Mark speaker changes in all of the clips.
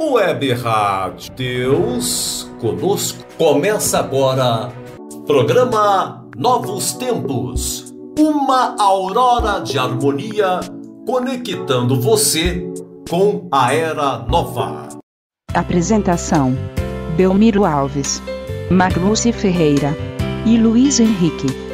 Speaker 1: Web Rádio Deus Conosco. Começa agora programa Novos Tempos. Uma aurora de harmonia conectando você com a era nova.
Speaker 2: Apresentação: Belmiro Alves, Marluce Ferreira e Luiz Henrique.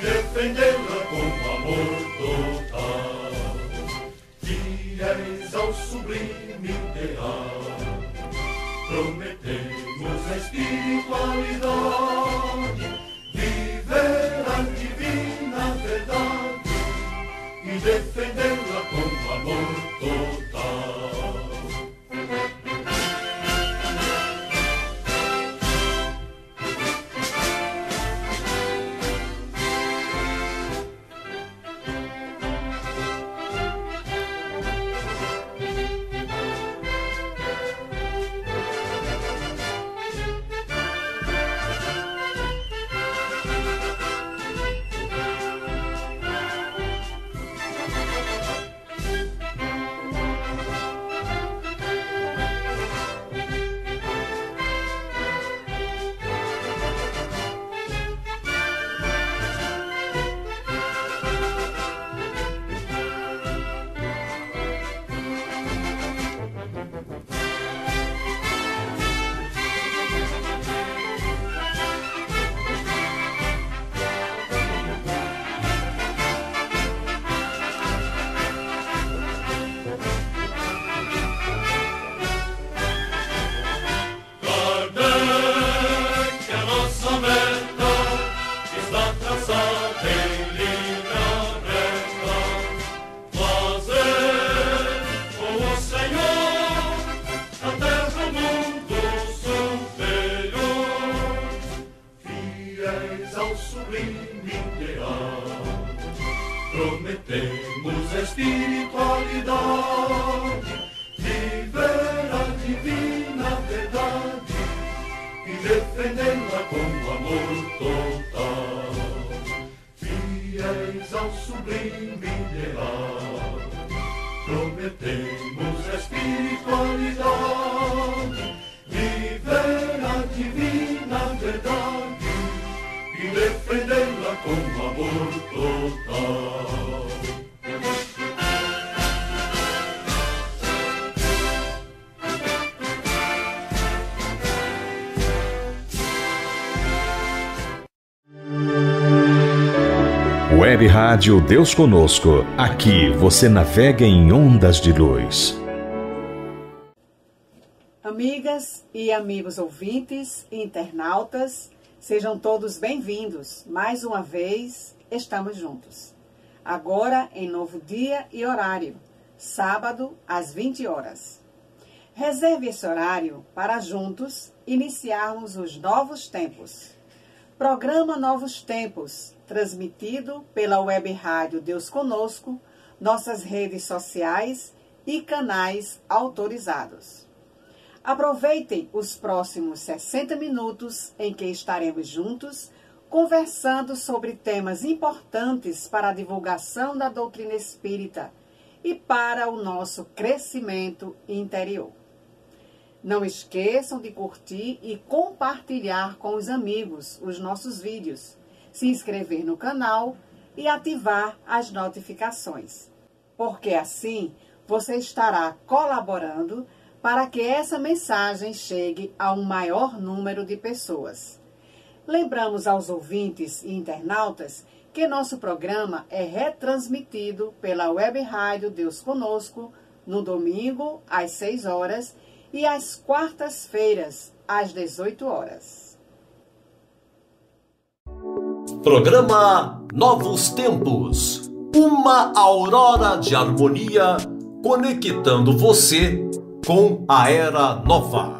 Speaker 2: defendê-la com amor total. Fiéis ao sublime ideal, prometemos a espiritualidade, viver a divina verdade e defendê-la com amor total. fiéis ao sublime ideal. Prometemos a espiritualidade, viver a divina verdade e defendê-la com amor total. Fiéis ao sublime ideal, prometemos a espiritualidade, viver a divina verdade.
Speaker 3: Web Rádio Deus Conosco. Aqui você navega em ondas de luz.
Speaker 4: Amigas e amigos ouvintes internautas, sejam todos bem-vindos. Mais uma vez, estamos juntos. Agora em novo dia e horário, sábado às 20 horas. Reserve esse horário para juntos iniciarmos os novos tempos. Programa Novos Tempos transmitido pela web rádio Deus Conosco, nossas redes sociais e canais autorizados. Aproveitem os próximos 60 minutos em que estaremos juntos conversando sobre temas importantes para a divulgação da doutrina espírita e para o nosso crescimento interior. Não esqueçam de curtir e compartilhar com os amigos os nossos vídeos, se inscrever no canal e ativar as notificações, porque assim você estará colaborando para que essa mensagem chegue a um maior número de pessoas. Lembramos aos ouvintes e internautas que nosso programa é retransmitido pela web rádio Deus Conosco no domingo às 6 horas e às quartas-feiras às 18 horas.
Speaker 5: Programa Novos Tempos. Uma aurora de harmonia conectando você com a era nova.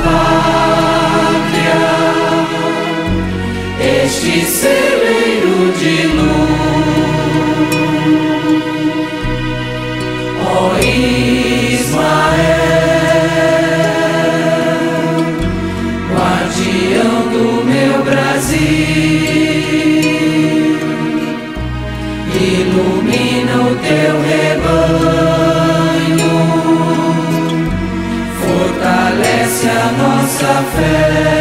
Speaker 3: fé.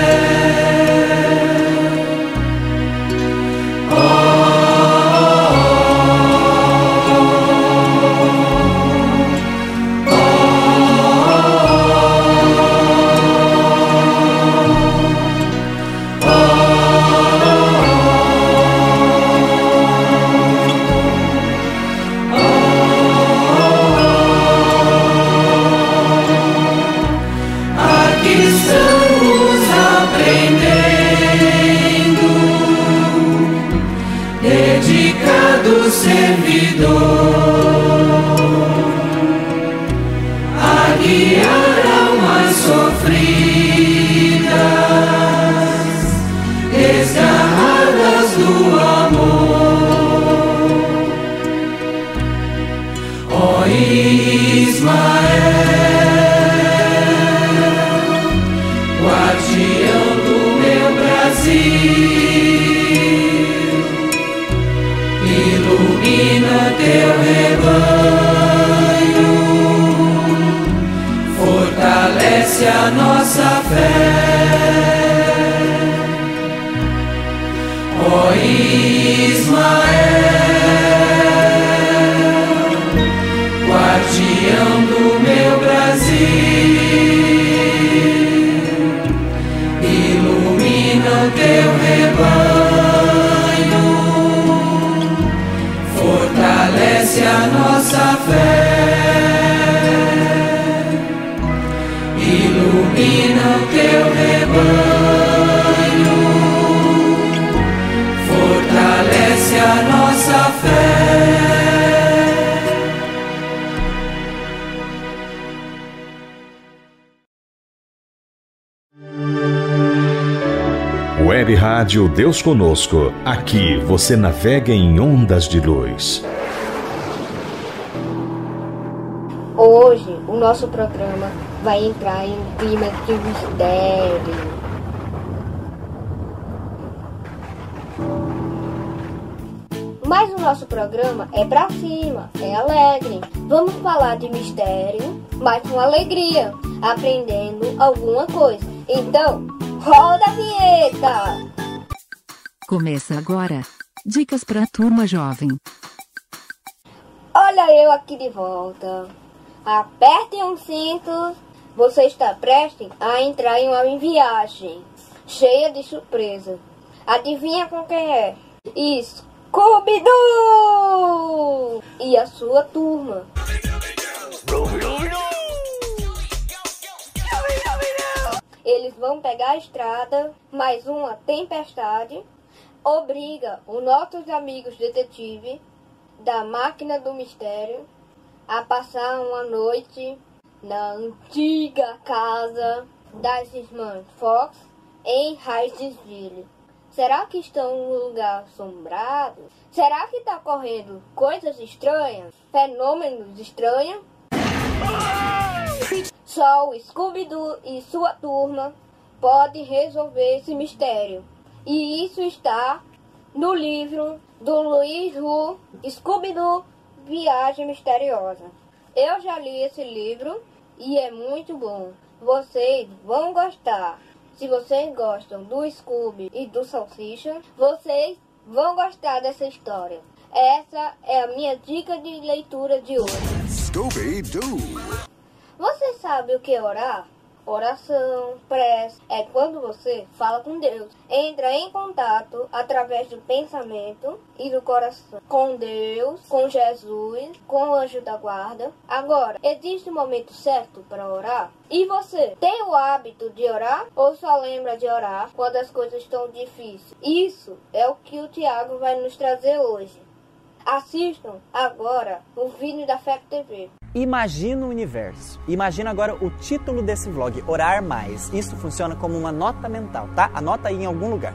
Speaker 3: Rádio Deus Conosco. Aqui você navega em ondas de luz.
Speaker 6: Hoje o nosso programa vai entrar em um clima de mistério. Mas o nosso programa é pra cima, é alegre. Vamos falar de mistério, mas com alegria, aprendendo alguma coisa. Então, roda a vinheta!
Speaker 2: Começa agora. Dicas para a turma jovem.
Speaker 6: Olha eu aqui de volta. Apertem um cinto. Você está prestes a entrar em uma viagem cheia de surpresa. Adivinha com quem é? Isso, Scooby-Doo! E a sua turma. Eles vão pegar a estrada, mais uma tempestade obriga os nossos amigos detetives da máquina do mistério a passar uma noite na antiga casa das irmãs Fox em Hydesville. Será que estão num lugar assombrado? Será que está ocorrendo coisas estranhas? Fenômenos estranhos? Só o Scooby-Doo e sua turma podem resolver esse mistério. E isso está no livro do Luiz Hu, Scooby-Doo, Viagem Misteriosa. Eu já li esse livro e é muito bom. Vocês vão gostar. Se vocês gostam do Scooby e do Salsicha, vocês vão gostar dessa história. Essa é a minha dica de leitura de hoje.
Speaker 7: Scooby-Doo.
Speaker 6: Você sabe o que é orar? Oração, prece, é quando você fala com Deus. Entra em contato através do pensamento e do coração com Deus, com Jesus, com o anjo da guarda. Agora, existe um momento certo para orar? E você tem o hábito de orar ou só lembra de orar quando as coisas estão difíceis? Isso é o que o Tiago vai nos trazer hoje. Assistam agora o vídeo da FEP TV.
Speaker 8: Imagina o universo. Imagina agora o título desse vlog, Orar Mais. Isso funciona como uma nota mental, tá? Anota aí em algum lugar.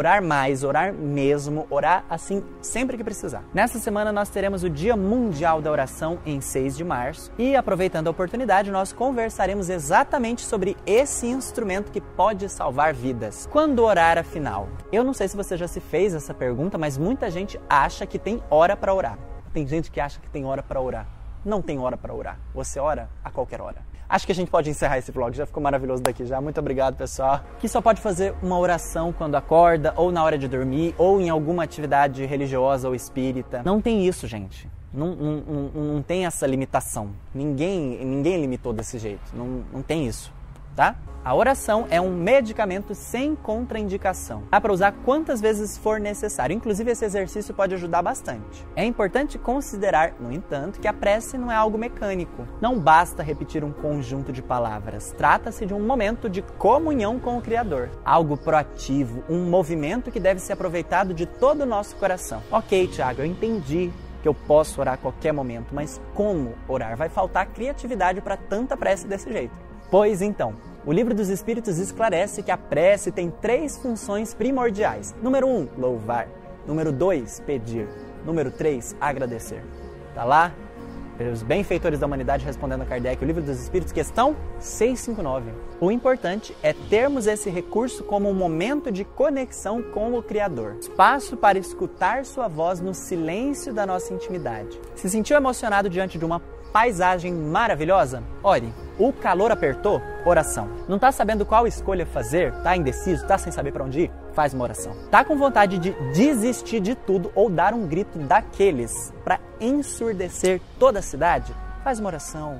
Speaker 8: Orar mais, orar mesmo, orar assim sempre que precisar. Nessa semana nós teremos o Dia Mundial da Oração em 6 de março e aproveitando a oportunidade nós conversaremos exatamente sobre esse instrumento que pode salvar vidas. Quando orar afinal? Eu não sei se você já se fez essa pergunta, mas muita gente acha que tem hora para orar. Tem gente que acha que tem hora para orar. Não tem hora para orar. Você ora a qualquer hora. Acho que a gente pode encerrar esse vlog, já ficou maravilhoso daqui já. Muito obrigado, pessoal. Que só pode fazer uma oração quando acorda, ou na hora de dormir, ou em alguma atividade religiosa ou espírita. Não tem isso, gente. Não, não, não, não tem essa limitação. Ninguém, ninguém limitou desse jeito. Não, não tem isso, tá? A oração é um medicamento sem contraindicação. Dá para usar quantas vezes for necessário. Inclusive, esse exercício pode ajudar bastante. É importante considerar, no entanto, que a prece não é algo mecânico. Não basta repetir um conjunto de palavras. Trata-se de um momento de comunhão com o Criador. Algo proativo, um movimento que deve ser aproveitado de todo o nosso coração. Ok, Tiago, eu entendi que eu posso orar a qualquer momento, mas como orar? Vai faltar criatividade para tanta prece desse jeito. Pois então, o Livro dos Espíritos esclarece que a prece tem três funções primordiais. Número um, louvar. Número dois, pedir. Número três, agradecer. Tá lá? Os benfeitores da humanidade respondendo a Kardec, o Livro dos Espíritos, questão 659. O importante é termos esse recurso como um momento de conexão com o Criador. Espaço para escutar sua voz no silêncio da nossa intimidade. Se sentiu emocionado diante de uma paisagem maravilhosa? Ore. O calor apertou? Oração. Não tá sabendo qual escolha fazer? Tá indeciso? Tá sem saber para onde ir? Faz uma oração. Tá com vontade de desistir de tudo ou dar um grito daqueles para ensurdecer toda a cidade? Faz uma oração.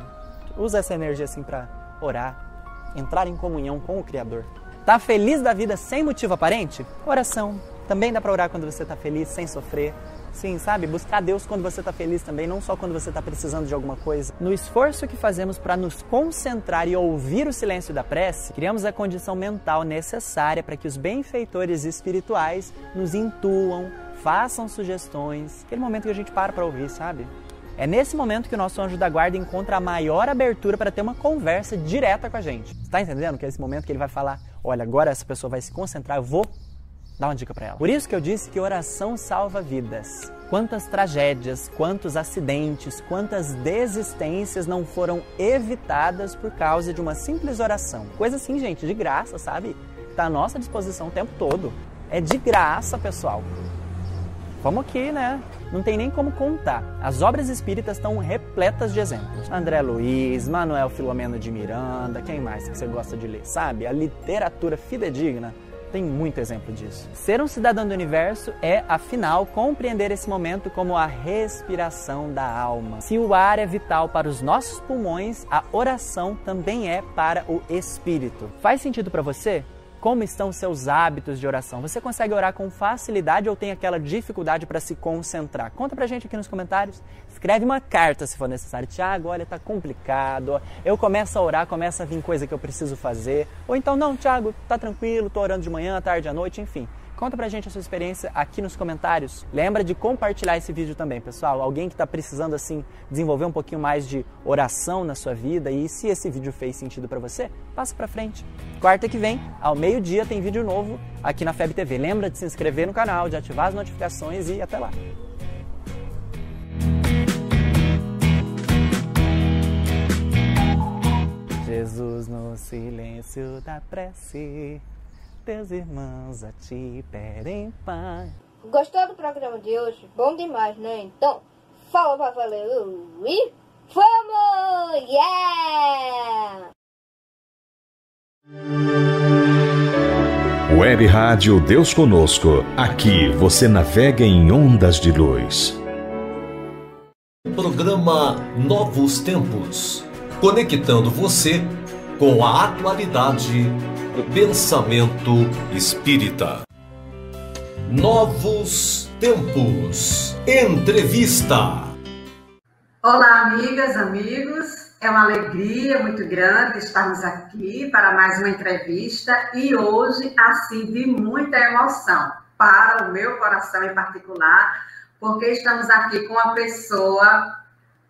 Speaker 8: Usa essa energia assim para orar, entrar em comunhão com o Criador. Tá feliz da vida sem motivo aparente? Oração. Também dá para orar quando você tá feliz, sem sofrer, Sim, sabe? Buscar Deus quando você está feliz também, não só quando você está precisando de alguma coisa. No esforço que fazemos para nos concentrar e ouvir o silêncio da prece, criamos a condição mental necessária para que os benfeitores espirituais nos intuam, façam sugestões. Aquele momento que a gente para para ouvir, sabe? É nesse momento que o nosso anjo da guarda encontra a maior abertura para ter uma conversa direta com a gente. Está entendendo que é esse momento que ele vai falar: olha, agora essa pessoa vai se concentrar, eu vou dar uma dica para ela. Por isso que eu disse que oração salva vidas. Quantas tragédias, quantos acidentes, quantas desistências não foram evitadas por causa de uma simples oração. Coisa assim, gente, de graça, sabe? Está à nossa disposição o tempo todo. É de graça, pessoal. Vamos aqui, né? Não tem nem como contar. As obras espíritas estão repletas de exemplos. André Luiz, Manuel Filomeno de Miranda, quem mais que você gosta de ler? Sabe? A literatura fidedigna tem muito exemplo disso. Ser um cidadão do universo é, afinal, compreender esse momento como a respiração da alma. Se o ar é vital para os nossos pulmões, a oração também é para o espírito. Faz sentido para você? Como estão seus hábitos de oração? Você consegue orar com facilidade ou tem aquela dificuldade para se concentrar? Conta pra gente aqui nos comentários. Escreve uma carta se for necessário. Tiago, olha, tá complicado. Eu começo a orar, começa a vir coisa que eu preciso fazer. Ou então, não, Tiago, tá tranquilo, tô orando de manhã, tarde, à noite, enfim. Conta pra gente a sua experiência aqui nos comentários. Lembra de compartilhar esse vídeo também, pessoal. Alguém que está precisando assim desenvolver um pouquinho mais de oração na sua vida e se esse vídeo fez sentido para você, passa para frente. Quarta que vem, ao meio-dia tem vídeo novo aqui na FEB TV. Lembra de se inscrever no canal, de ativar as notificações e até lá. Jesus no silêncio da prece teus irmãos a te pedem pai.
Speaker 6: Gostou do programa de hoje? Bom demais, né? Então, fala pra valer e vamos! Yeah!
Speaker 3: Web Rádio Deus Conosco. Aqui você navega em ondas de luz.
Speaker 5: Programa Novos Tempos conectando você com a atualidade pensamento espírita. Novos Tempos. Entrevista.
Speaker 9: Olá, amigas, amigos. É uma alegria muito grande estarmos aqui para mais uma entrevista e hoje, assim, de muita emoção para o meu coração em particular, porque estamos aqui com uma pessoa,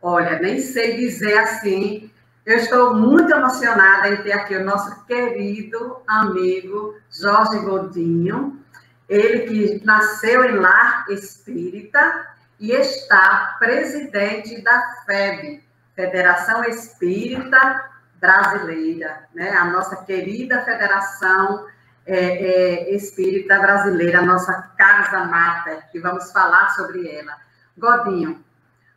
Speaker 9: olha, nem sei dizer assim, eu estou muito emocionada em ter aqui o nosso querido amigo Jorge Godinho, ele que nasceu em lar espírita e está presidente da FEB, Federação Espírita Brasileira, né? a nossa querida Federação é, é, Espírita Brasileira, a nossa Casa Mata, que vamos falar sobre ela. Godinho,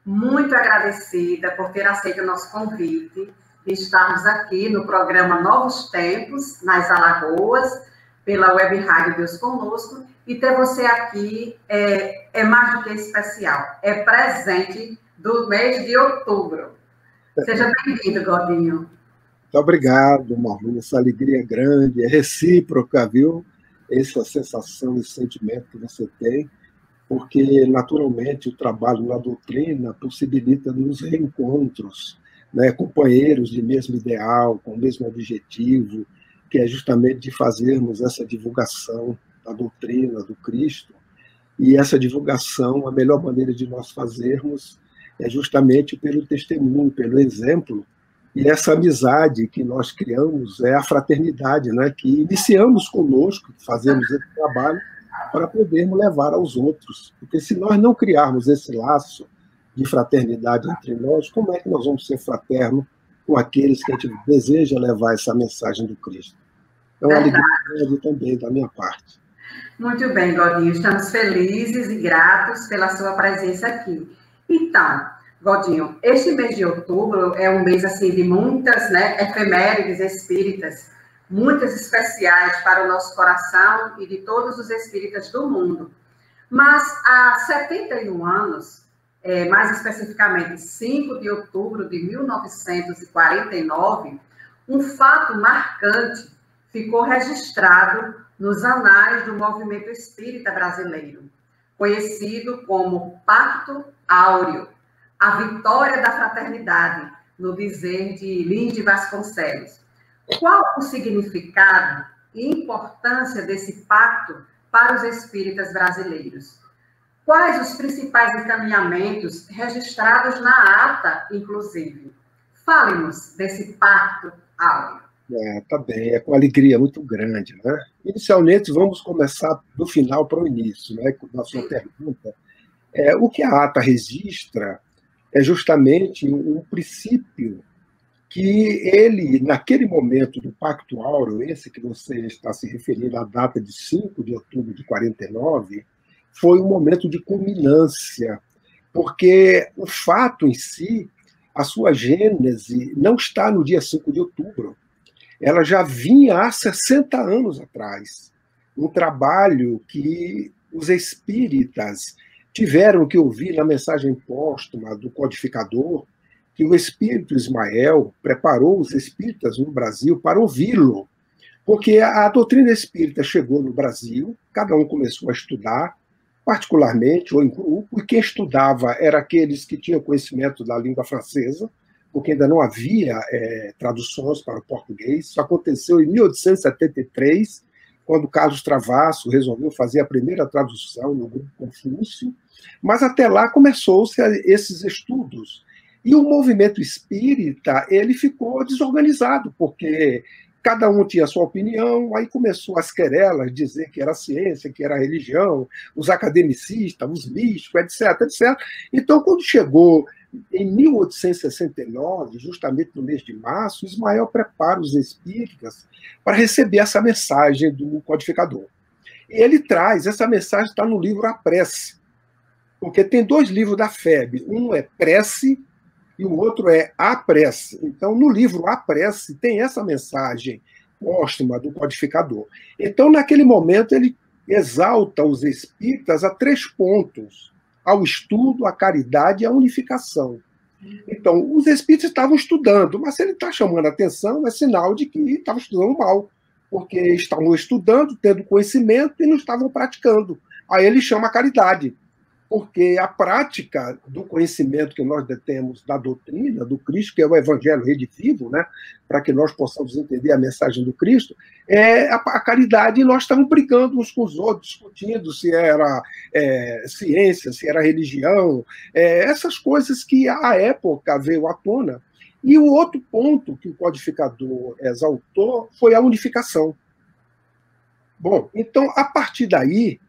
Speaker 9: muito agradecida por ter aceito o nosso convite de estarmos aqui no programa Novos Tempos, nas Alagoas, pela Web Rádio Deus Conosco, e ter você aqui é, é mais do que especial, é presente do mês de outubro. Seja bem-vindo, Godinho.
Speaker 10: Muito obrigado, Marlene. Essa alegria é grande, é recíproca, viu? Essa sensação, esse sentimento que você tem, porque, naturalmente, o trabalho na doutrina possibilita nos reencontros, né, companheiros de mesmo ideal, com o mesmo objetivo, que é justamente de fazermos essa divulgação da doutrina do Cristo. E essa divulgação, a melhor maneira de nós fazermos é justamente pelo testemunho, pelo exemplo. E essa amizade que nós criamos é a fraternidade, né, que iniciamos conosco, fazemos esse trabalho para podermos levar aos outros. Porque se nós não criarmos esse laço, de fraternidade entre nós, como é que nós vamos ser fraternos com aqueles que a gente deseja levar essa mensagem do Cristo? É uma alegria grande também da minha parte.
Speaker 9: Muito bem, Godinho. Estamos felizes e gratos pela sua presença aqui. Então, Godinho, este mês de outubro é um mês assim de muitas né, efemérides espíritas, muitas especiais para o nosso coração e de todos os espíritas do mundo. Mas há 71 anos, é, mais especificamente 5 de outubro de 1949, um fato marcante ficou registrado nos anais do movimento espírita brasileiro, conhecido como Pacto Áureo, a vitória da fraternidade, no dizer de Linde Vasconcelos. Qual o significado e importância desse pacto para os espíritas brasileiros? Quais os principais encaminhamentos registrados na ata, inclusive? Fale-nos desse pacto áureo.
Speaker 10: É, tá bem, é com alegria muito grande, né? Inicialmente, vamos começar do final para o início, né? Com a sua pergunta. É, o que a ata registra é justamente um princípio que ele, naquele momento do Pacto Áureo, esse que você está se referindo à data de 5 de outubro de 49, foi um momento de culminância, porque o fato em si, a sua gênese, não está no dia 5 de outubro. Ela já vinha há 60 anos atrás. Um trabalho que os espíritas tiveram que ouvir na mensagem póstuma do codificador, que o espírito Ismael preparou os espíritas no Brasil para ouvi-lo. Porque a doutrina espírita chegou no Brasil, cada um começou a estudar, particularmente ou em grupo, e quem estudava era aqueles que tinham conhecimento da língua francesa, porque ainda não havia é, traduções para o português. Isso aconteceu em 1873, quando Carlos Travasso resolveu fazer a primeira tradução no grupo Confúcio, mas até lá começou-se esses estudos. E o movimento espírita ele ficou desorganizado, porque cada um tinha sua opinião, aí começou as querelas, dizer que era ciência, que era religião, os academicistas, os místicos, etc, etc. Então, quando chegou em 1869, justamente no mês de março, Ismael prepara os espíritas para receber essa mensagem do codificador. E ele traz, essa mensagem está no livro A Prece, porque tem dois livros da FEB, um é Prece e o outro é A Prece. Então, no livro A Prece, tem essa mensagem póstuma do codificador. Então, naquele momento, ele exalta os espíritas a três pontos: ao estudo, à caridade e à unificação. Então, os espíritos estavam estudando, mas se ele está chamando a atenção, é sinal de que estava estudando mal, porque estavam estudando, tendo conhecimento e não estavam praticando. Aí ele chama a caridade porque a prática do conhecimento que nós detemos da doutrina do Cristo, que é o Evangelho redivivo, né, para que nós possamos entender a mensagem do Cristo, é a, a caridade e nós estamos brigando uns com os outros, discutindo se era é, ciência, se era religião, é, essas coisas que à época veio à tona. E o outro ponto que o codificador exaltou foi a unificação. Bom, então, a partir daí,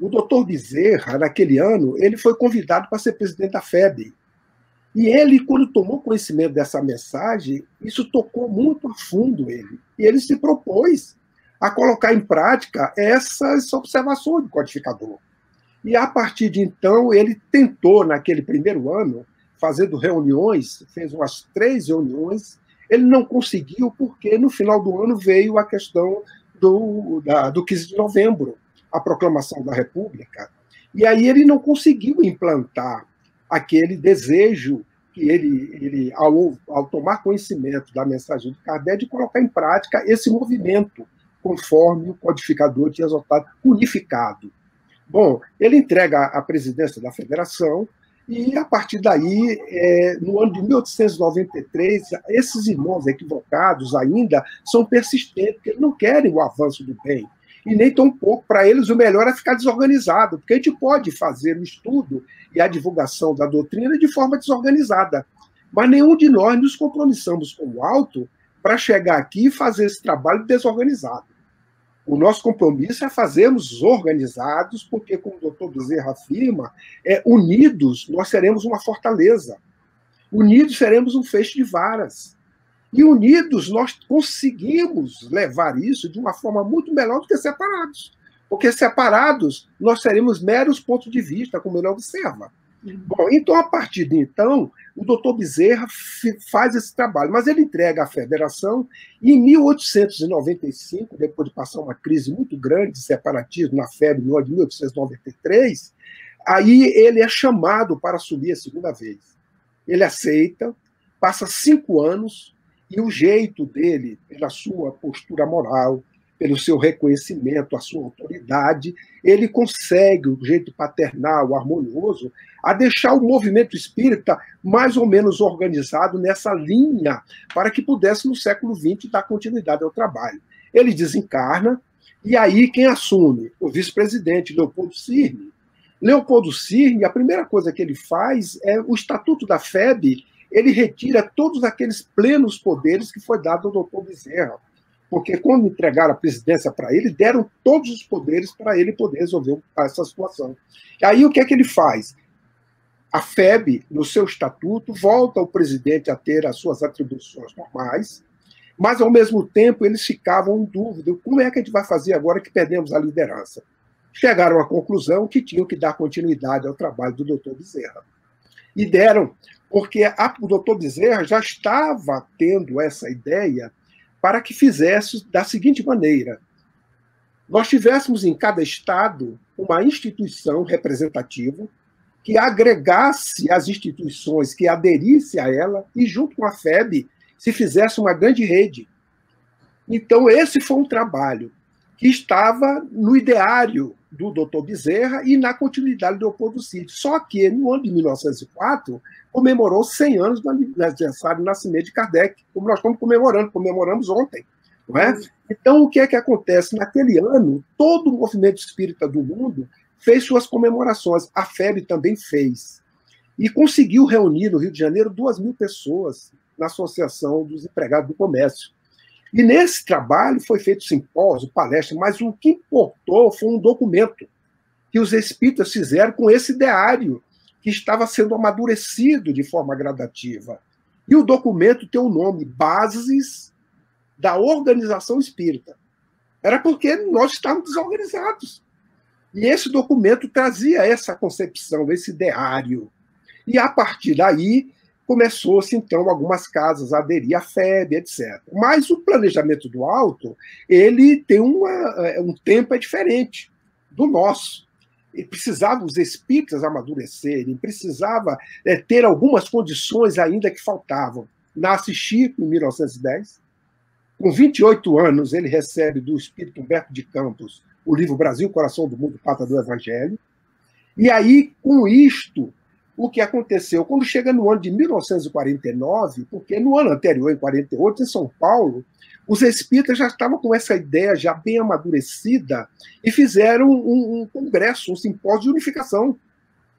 Speaker 10: o doutor Bezerra, naquele ano, ele foi convidado para ser presidente da FEB. E ele, quando tomou conhecimento dessa mensagem, isso tocou muito a fundo ele. E ele se propôs a colocar em prática essas observações do codificador. E a partir de então, ele tentou, naquele primeiro ano, fazendo reuniões, fez umas três reuniões. Ele não conseguiu, porque no final do ano veio a questão do, da, do 15 de novembro, a proclamação da República, e aí ele não conseguiu implantar aquele desejo que ele, ele ao, ao tomar conhecimento da mensagem de Kardec, de colocar em prática esse movimento, conforme o codificador tinha exaltado, unificado. Bom, ele entrega a presidência da federação, e a partir daí, é, no ano de 1893, esses irmãos equivocados ainda são persistentes, porque não querem o avanço do bem e nem tão pouco. Para eles, o melhor é ficar desorganizado, porque a gente pode fazer o estudo e a divulgação da doutrina de forma desorganizada. Mas nenhum de nós nos compromissamos com o alto para chegar aqui e fazer esse trabalho desorganizado. O nosso compromisso é fazermos organizados, porque, como o doutor Bezerra afirma, é, unidos nós seremos uma fortaleza. Unidos seremos um feixe de varas. E unidos, nós conseguimos levar isso de uma forma muito melhor do que separados. Porque separados, nós seremos meros pontos de vista, como ele observa. Uhum. Bom, então, a partir de então, o doutor Bezerra faz esse trabalho, mas ele entrega à federação e em 1895, depois de passar uma crise muito grande de separatismo na febre no ano de 1893, aí ele é chamado para assumir a segunda vez. Ele aceita, passa cinco anos, e o jeito dele, pela sua postura moral, pelo seu reconhecimento, a sua autoridade, ele consegue, o jeito paternal, harmonioso, a deixar o movimento espírita mais ou menos organizado nessa linha, para que pudesse, no século XX, dar continuidade ao trabalho. Ele desencarna, e aí quem assume? O vice-presidente Leopoldo Cirne. Leopoldo Cirne, a primeira coisa que ele faz é o Estatuto da FEB, ele retira todos aqueles plenos poderes que foi dado ao doutor Bezerra. Porque quando entregaram a presidência para ele, deram todos os poderes para ele poder resolver essa situação. E aí o que é que ele faz? A FEB, no seu estatuto, volta o presidente a ter as suas atribuições normais, mas, ao mesmo tempo, eles ficavam em dúvida: como é que a gente vai fazer agora que perdemos a liderança? Chegaram à conclusão que tinham que dar continuidade ao trabalho do doutor Bezerra. E deram, porque a, o doutor Bezerra já estava tendo essa ideia para que fizesse da seguinte maneira: nós tivéssemos em cada estado uma instituição representativa que agregasse as instituições que aderisse a ela e, junto com a FEB, se fizesse uma grande rede. Então, esse foi um trabalho que estava no ideário do Dr. Bezerra e na continuidade do Leopoldo Cid. Só que, no ano de 1904, comemorou 100 anos do aniversário do nascimento de Kardec, como nós estamos comemorando, comemoramos ontem. Não é? Então, o que é que acontece? Naquele ano, todo o movimento espírita do mundo fez suas comemorações. A FEB também fez. E conseguiu reunir no Rio de Janeiro duas mil pessoas na Associação dos Empregados do Comércio. E nesse trabalho foi feito simpósio, palestra, mas o que importou foi um documento que os espíritas fizeram com esse ideário que estava sendo amadurecido de forma gradativa. E o documento tem o nome Bases da Organização Espírita. Era porque nós estávamos desorganizados. E esse documento trazia essa concepção, esse ideário. E a partir daí começou-se então algumas casas a aderir à FEB, etc. Mas o planejamento do alto, ele tem uma, é, um tempo é diferente do nosso. E precisava os espíritas amadurecerem, precisava é, ter algumas condições ainda que faltavam. Nasce Chico em 1910, com 28 anos ele recebe do espírito Humberto de Campos o livro Brasil, Coração do Mundo, Pata do Evangelho. E aí, com isto, o que aconteceu? Quando chega no ano de 1949, porque no ano anterior, em 48, em São Paulo, os espíritas já estavam com essa ideia já bem amadurecida e fizeram um, um congresso, um simpósio de unificação,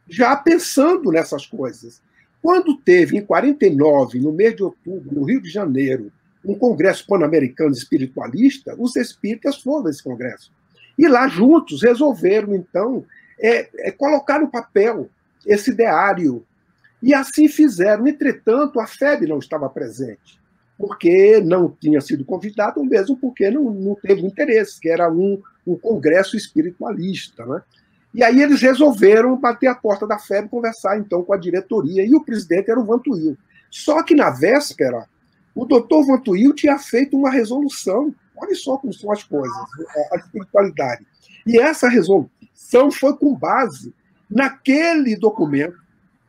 Speaker 10: já pensando nessas coisas. Quando teve, em 49, no mês de outubro, no Rio de Janeiro, um congresso pan-americano espiritualista, os espíritas foram nesse congresso. E lá juntos resolveram, então, é, é colocar no papel esse ideário. E assim fizeram. Entretanto, a FEB não estava presente, porque não tinha sido convidado, ou mesmo porque não, não teve interesse, que era um, um congresso espiritualista. Né? E aí eles resolveram bater a porta da FEB conversar então com a diretoria, e o presidente era o Vantuil. Só que na véspera, o doutor Vantuil tinha feito uma resolução Olha só como são as coisas, a espiritualidade. E essa resolução foi com base naquele documento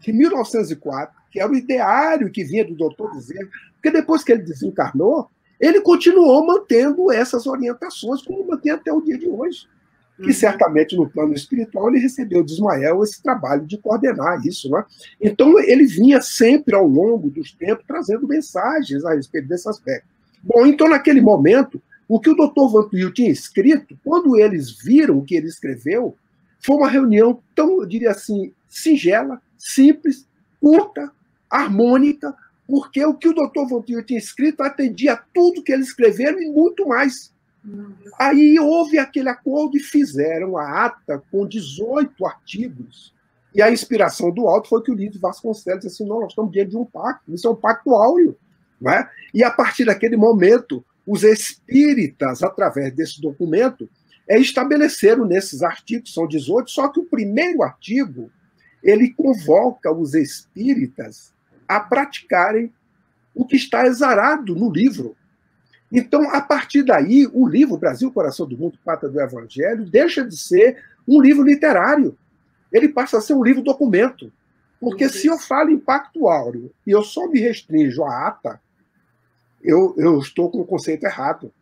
Speaker 10: de 1904, que era o ideário que vinha do doutor Bezerra, porque depois que ele desencarnou, ele continuou mantendo essas orientações, como mantém até o dia de hoje. Que uhum. certamente no plano espiritual ele recebeu de Ismael esse trabalho de coordenar isso. Né? Então ele vinha sempre ao longo dos tempos trazendo mensagens a respeito desse aspecto. Bom, então naquele momento, o que o doutor Vantuil tinha escrito, quando eles viram o que ele escreveu, foi uma reunião tão, eu diria assim, singela, simples, curta, harmônica, porque o que o doutor Vantuil tinha escrito atendia tudo que eles escreveram e muito mais. Aí houve aquele acordo e fizeram a ata com 18 artigos. E a inspiração do alto foi que o livro Vasconcelos disse assim: não, nós estamos diante de um pacto, isso é um pacto áureo. Né? E a partir daquele momento, os espíritas, através desse documento, é, estabeleceram nesses artigos, são 18, só que o primeiro artigo ele convoca os espíritas a praticarem o que está exarado no livro. Então, a partir daí, o livro Brasil, Coração do Mundo, Pata do Evangelho, deixa de ser um livro literário. Ele passa a ser um livro documento. Porque se eu falo em pacto áureo e eu só me restringo à ata, eu, eu estou com o conceito errado.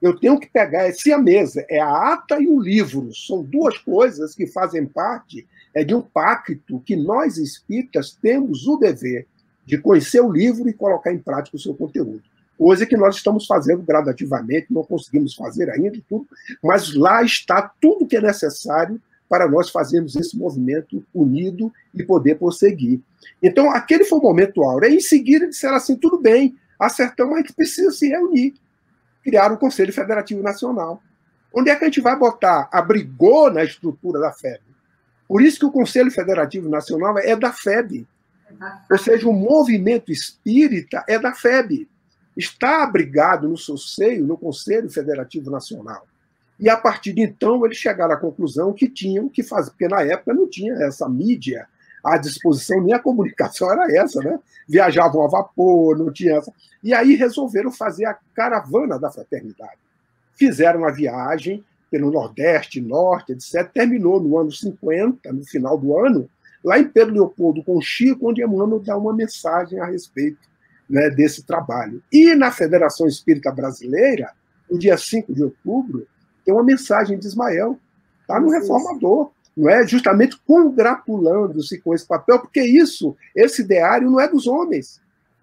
Speaker 10: Eu tenho que pegar, se a mesa é a ata e o livro, são duas coisas que fazem parte é de um pacto que nós espíritas temos o dever de conhecer o livro e colocar em prática o seu conteúdo. Coisa que nós estamos fazendo gradativamente, não conseguimos fazer ainda tudo, mas lá está tudo que é necessário para nós fazermos esse movimento unido e poder prosseguir. Então, aquele foi o momento áureo. Em seguida, disseram assim: tudo bem, acertamos, a gente precisa se reunir. Criaram o Conselho Federativo Nacional. Onde é que a gente vai botar? Abrigou na estrutura da FEB. Por isso que o Conselho Federativo Nacional é da FEB. Ou seja, o movimento espírita é da FEB. Está abrigado no seu seio, no Conselho Federativo Nacional. E a partir de então, eles chegaram à conclusão que tinham que fazer, porque na época não tinha essa mídia à disposição, nem a comunicação era essa, né? Viajavam a vapor, não tinha essa. E aí resolveram fazer a caravana da fraternidade. Fizeram a viagem pelo Nordeste, Norte, etc. Terminou no ano 50, no final do ano, lá em Pedro Leopoldo com Chico, onde Emmanuel dá uma mensagem a respeito né, desse trabalho. E na Federação Espírita Brasileira, no dia 5 de outubro, tem uma mensagem de Ismael, está no Reformador, não é? Justamente congratulando-se com esse papel, porque isso, esse ideário não é dos homens.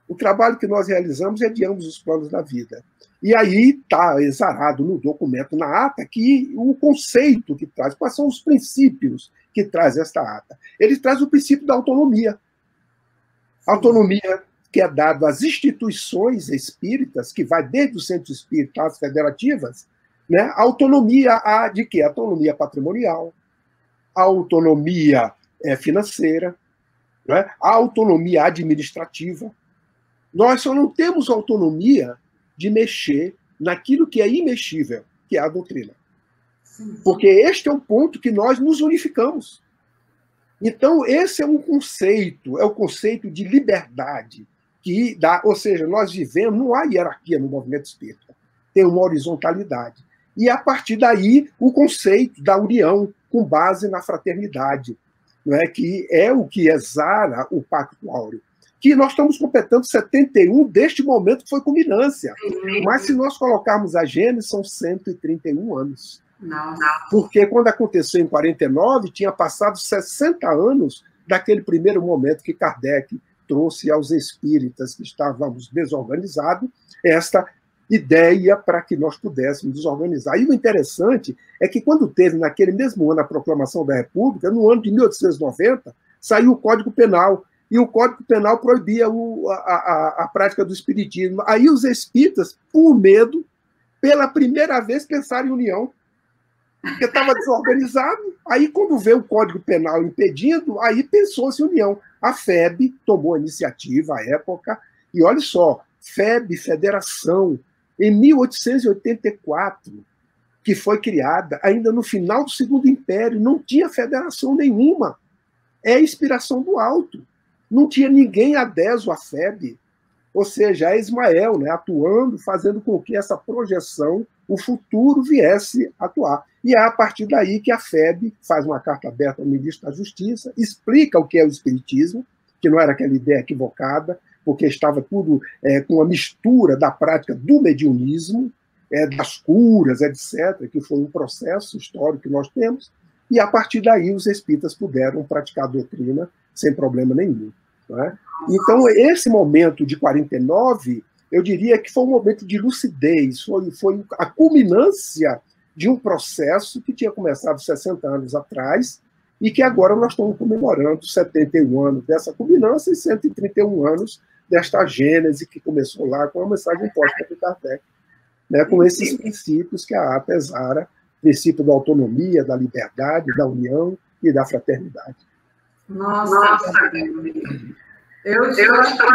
Speaker 10: O trabalho que nós realizamos é de ambos os planos da vida. E aí está exarado no documento, na ata, que o conceito que traz, quais são os princípios que traz esta ata. Ele traz o princípio da autonomia. Autonomia que é dado às instituições espíritas, que vai desde o centro espírita às federativas, né? autonomia a, de quê? Autonomia patrimonial, autonomia é, financeira, né? autonomia administrativa. Nós só não temos autonomia de mexer naquilo que é imexível, que é a doutrina. Porque este é o ponto que nós nos unificamos. Então, esse é um conceito, é o conceito de liberdade, que dá, ou seja, nós vivemos, não há hierarquia no movimento espírita, tem uma horizontalidade. E a partir daí, o conceito da união com base na fraternidade, não é que é o que exara o Pacto Áureo que nós estamos completando 71 deste momento que foi culminância. Mas se nós colocarmos a Gênesis, são 131 anos. Não. Porque quando aconteceu em 49, tinha passado 60 anos daquele primeiro momento que Kardec trouxe aos espíritas que estávamos desorganizados esta ideia para que nós pudéssemos desorganizar. E o interessante é que quando teve naquele mesmo ano a proclamação da República, no ano de 1890, saiu o Código Penal, e o Código Penal proibia o, a, a, a, prática do espiritismo. Aí os espíritas, por medo, pela primeira vez pensaram em união, porque estava desorganizado. Aí, quando vê o Código Penal impedindo, aí pensou-se em união. A FEB tomou a iniciativa à época, e olha só, FEB, Federação, em 1884, que foi criada ainda no final do Segundo Império, não tinha federação nenhuma. É inspiração do alto não tinha ninguém adéso à FEB, ou seja, a Ismael, né, atuando, fazendo com que essa projeção, o futuro, viesse atuar. E é a partir daí que a FEB faz uma carta aberta ao ministro da Justiça, explica o que é o Espiritismo, que não era aquela ideia equivocada, porque estava tudo é, com a mistura da prática do mediunismo, é, das curas, etc., que foi um processo histórico que nós temos, e a partir daí os espíritas puderam praticar a doutrina sem problema nenhum. É? Então, esse momento de 49, eu diria que foi um momento de lucidez, foi, foi a culminância de um processo que tinha começado 60 anos atrás e que agora nós estamos comemorando 71 anos dessa culminância e 131 anos desta gênese que começou lá com a mensagem posta de Kardec, né, com esses princípios que a ATA exara, princípio da autonomia, da liberdade, da união e da fraternidade.
Speaker 9: Nossa, Nossa. eu, eu estou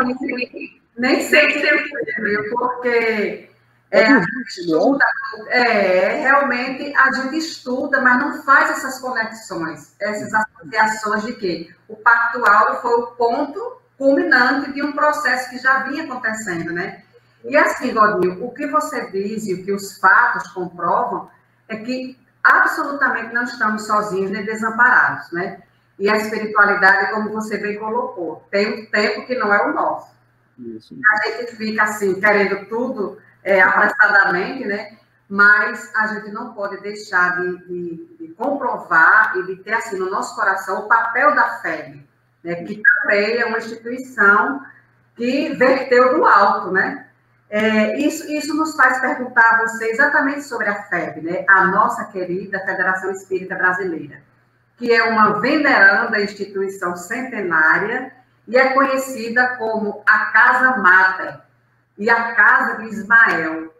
Speaker 9: nem sei se eu porque é, a gente estuda, é, realmente a gente estuda, mas não faz essas conexões, essas associações de que o pactual foi o ponto culminante de um processo que já vinha acontecendo, né? E assim, Godinho, o que você diz e o que os fatos comprovam é que absolutamente não estamos sozinhos nem desamparados, né? E a espiritualidade, como você bem colocou, tem um tempo que não é o nosso. Isso. A gente fica assim, querendo tudo é, apressadamente, né? Mas a gente não pode deixar de, de, de, comprovar e de ter assim no nosso coração o papel da FEB, né? que também é uma instituição que verteu do alto, né? É, isso, isso nos faz perguntar a você exatamente sobre a FEB, né? a nossa querida Federação Espírita Brasileira. que é uma veneranda instituição centenária e é conhecida como a Casa Mata e a Casa de Ismael.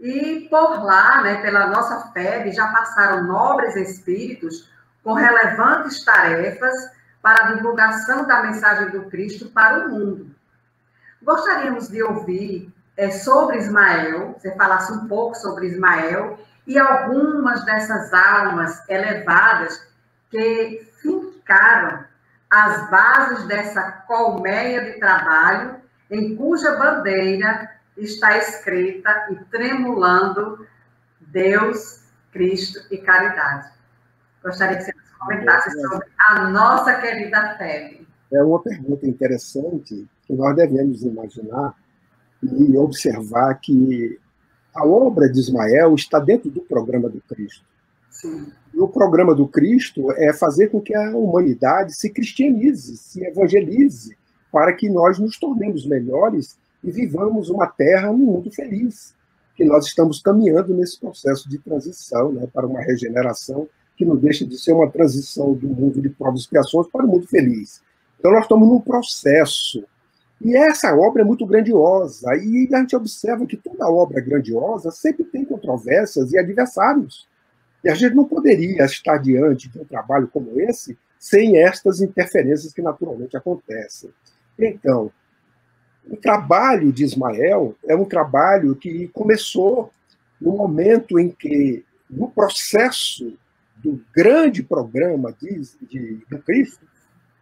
Speaker 9: E por lá, né, pela nossa FEB, já passaram nobres espíritos com relevantes tarefas para a divulgação da mensagem do Cristo para o mundo. Gostaríamos de ouvir é, sobre Ismael, você falasse um pouco sobre Ismael e algumas dessas almas elevadas que fincaram as bases dessa colmeia de trabalho em cuja bandeira está escrita e tremulando Deus, Cristo e caridade. Gostaria que você comentasse sobre a nossa querida fé.
Speaker 10: É uma pergunta interessante que nós devemos imaginar e observar que a obra de Ismael está dentro do programa do Cristo. Sim. O programa do Cristo é fazer com que a humanidade se cristianize, se evangelize, para que nós nos tornemos melhores e vivamos uma terra um mundo feliz. Que nós estamos caminhando nesse processo de transição né, para uma regeneração que não deixa de ser uma transição do mundo de provas e expiações para o mundo feliz. Então, nós estamos num processo. E essa obra é muito grandiosa. E a gente observa que toda obra grandiosa sempre tem controvérsias e adversários. E a gente não poderia estar diante de um trabalho como esse sem estas interferências que naturalmente acontecem. Então, o trabalho de Ismael é um trabalho que começou no momento em que, no processo do grande programa de, de, do Cristo,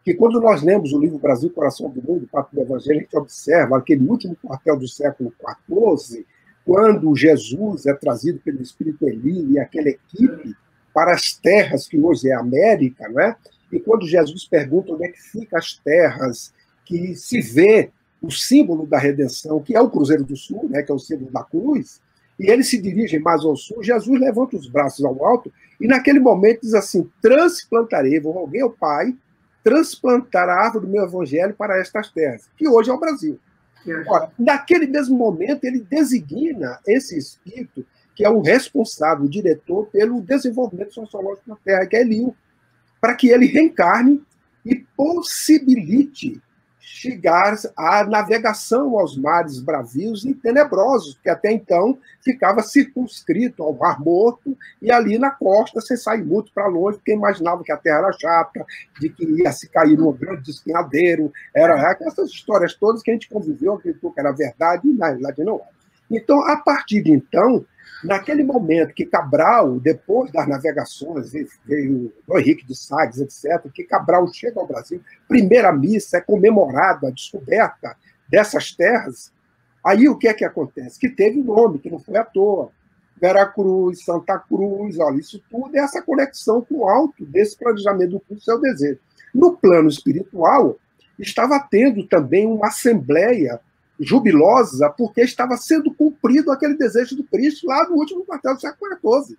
Speaker 10: que quando nós lemos o livro Brasil, Coração do Mundo, Papo do Evangelho, a gente observa aquele último quartel do século XIV, quando Jesus é trazido pelo Espírito Eli e aquela equipe para as terras que hoje é América, não é? E quando Jesus pergunta onde é que ficam as terras que se vê o símbolo da redenção, que é o Cruzeiro do Sul, né, que é o símbolo da cruz, e eles se dirigem mais ao sul, Jesus levanta os braços ao alto e naquele momento diz assim: transplantarei, vou roguei ao Pai, transplantar a árvore do meu evangelho para estas terras, que hoje é o Brasil. Ora, naquele mesmo momento, ele designa esse espírito, que é o responsável, o diretor pelo desenvolvimento sociológico na Terra, que é Eliu, para que ele reencarne e possibilite chegar à navegação aos mares bravios e tenebrosos, que até então ficava circunscrito ao Mar Morto e ali na costa você sai muito para longe, porque imaginava que a terra era chata, de que ia se cair num grande despenhadeiro, era essas histórias todas que a gente conviveu, acreditou que era verdade, e na verdade não era. Então, a partir de então, Naquele momento que Cabral, depois das navegações, veio o Henrique de Sagres, etc., que Cabral chega ao Brasil, primeira missa é comemorada a descoberta dessas terras, aí o que é que acontece? Que teve nome, que não foi à toa. Veracruz, Santa Cruz, olha, isso tudo é essa conexão com o alto desse planejamento do seu desejo. No plano espiritual, estava tendo também uma assembleia jubilosa porque estava sendo cumprido aquele desejo do Cristo lá no último quartel do século XIV.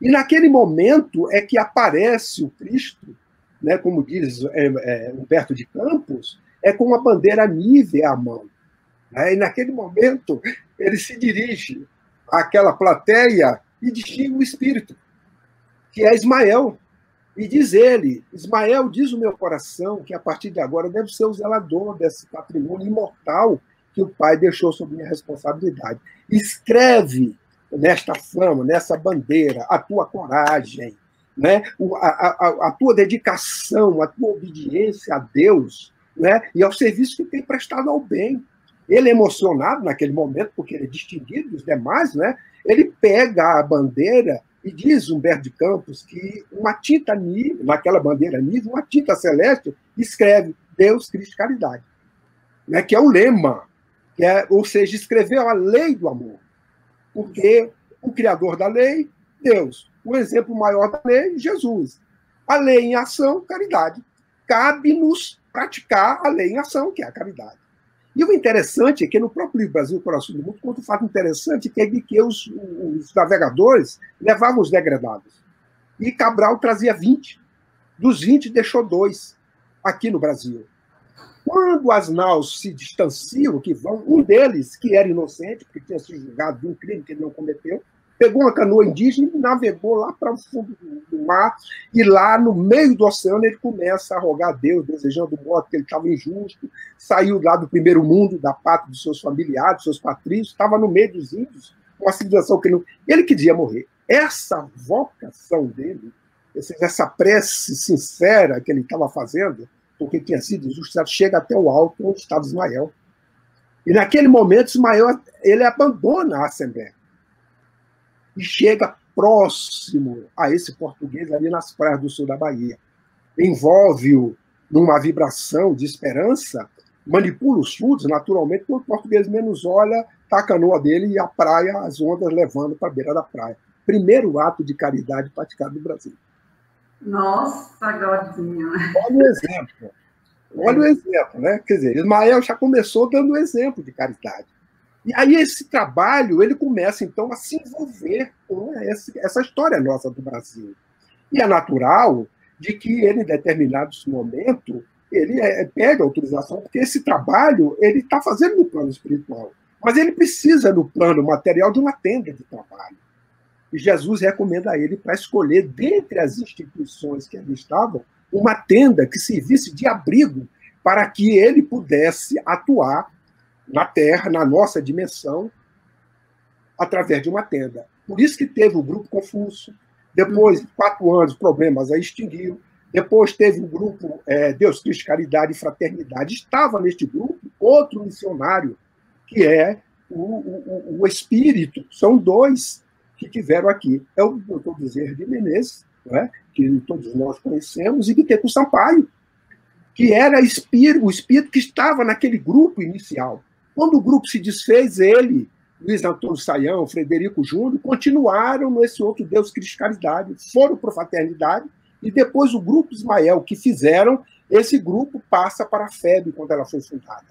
Speaker 10: E naquele momento é que aparece o Cristo, né, como diz é, é, Humberto de Campos, é com uma bandeira nívea à mão. Né? E naquele momento ele se dirige àquela plateia e distingue o Espírito, que é Ismael. E diz ele, Ismael diz o meu coração que a partir de agora deve ser o zelador desse patrimônio imortal que o pai deixou sob minha responsabilidade. Escreve nesta flama, nessa bandeira, a tua coragem, né? a, a, a tua dedicação, a tua obediência a Deus né? e ao serviço que tem prestado ao bem. Ele é emocionado naquele momento, porque ele é distinguido dos demais, né? ele pega a bandeira e diz Humberto de Campos que uma tinta nível, naquela bandeira nível, uma tinta celeste, escreve Deus, Cristo, Caridade. Né? Que é o lema que é, ou seja, escreveu a lei do amor. Porque o criador da lei, Deus. O exemplo maior da lei, Jesus. A lei em ação, caridade. Cabe-nos praticar a lei em ação, que é a caridade. E o interessante é que no próprio livro Brasil, Coração do Mundo, conta um fato interessante, que é de que os, os navegadores levavam os degradados. E Cabral trazia 20. Dos 20, deixou dois aqui no Brasil. Quando as naus se distanciam, que vão, um deles, que era inocente, porque tinha sido julgado de um crime que ele não cometeu, pegou uma canoa indígena e navegou lá para o fundo do mar, e lá no meio do oceano ele começa a rogar a Deus, desejando morte, que ele estava injusto, saiu lá do primeiro mundo, da pátria dos seus familiares, dos seus patrícios, estava no meio dos índios, uma civilização que não... ele queria morrer. Essa vocação dele, essa prece sincera que ele estava fazendo, porque tinha sido injustiçado, chega até o alto onde estava Ismael. E naquele momento, Ismael ele abandona a Assembleia e chega próximo a esse português ali nas praias do sul da Bahia. Envolve-o numa vibração de esperança, manipula os fluidos, naturalmente, quando o português menos olha, tá a canoa dele e a praia, as ondas levando para a beira da praia. Primeiro ato de caridade praticado no Brasil.
Speaker 9: Nossa, Godinho.
Speaker 10: Olha o exemplo. Olha o exemplo, né? Quer dizer, Ismael já começou dando exemplo de caridade. E aí esse trabalho ele começa então a se envolver com essa história nossa do Brasil. E é natural de que ele, em determinado momento, ele é, a autorização, porque esse trabalho ele está fazendo no plano espiritual. Mas ele precisa, no plano material, de uma tenda de trabalho. Jesus recomenda a ele para escolher, dentre as instituições que ali estavam, uma tenda que servisse de abrigo para que ele pudesse atuar na Terra, na nossa dimensão, através de uma tenda. Por isso que teve o grupo Confúcio. Depois, de quatro anos, problemas aí extinguiram. Depois teve o grupo é, Deus, Cristo, Caridade e Fraternidade. Estava neste grupo outro missionário, que é o, o, o Espírito. São dois que tiveram aqui. É o doutor Bezerra de Menezes, é? que todos nós conhecemos, e Biteco Sampaio, que era o espírito que estava naquele grupo inicial. Quando o grupo se desfez, ele, Luiz Antônio Saião, Frederico Júnior, continuaram nesse outro Deus Cristo foram para a Fraternidade, e depois o grupo Ismael, que fizeram, esse grupo passa para a FEB quando ela foi fundada,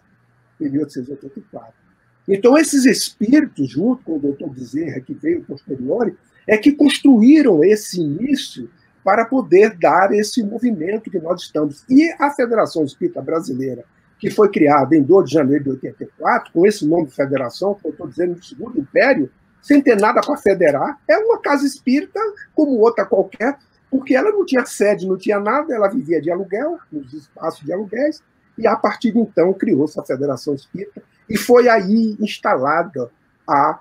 Speaker 10: em 1884. Então, esses espíritos, junto com o doutor Bezerra, que veio posterior, é que construíram esse início para poder dar esse movimento que nós estamos. E a Federação Espírita Brasileira, que foi criada em 2 de janeiro de 84, com esse nome de federação, que eu estou dizendo do Segundo Império, sem ter nada para federar, é uma casa espírita como outra qualquer, porque ela não tinha sede, não tinha nada, ela vivia de aluguel, nos espaços de aluguéis, e a partir de então criou-se a Federação Espírita, e foi aí instalada a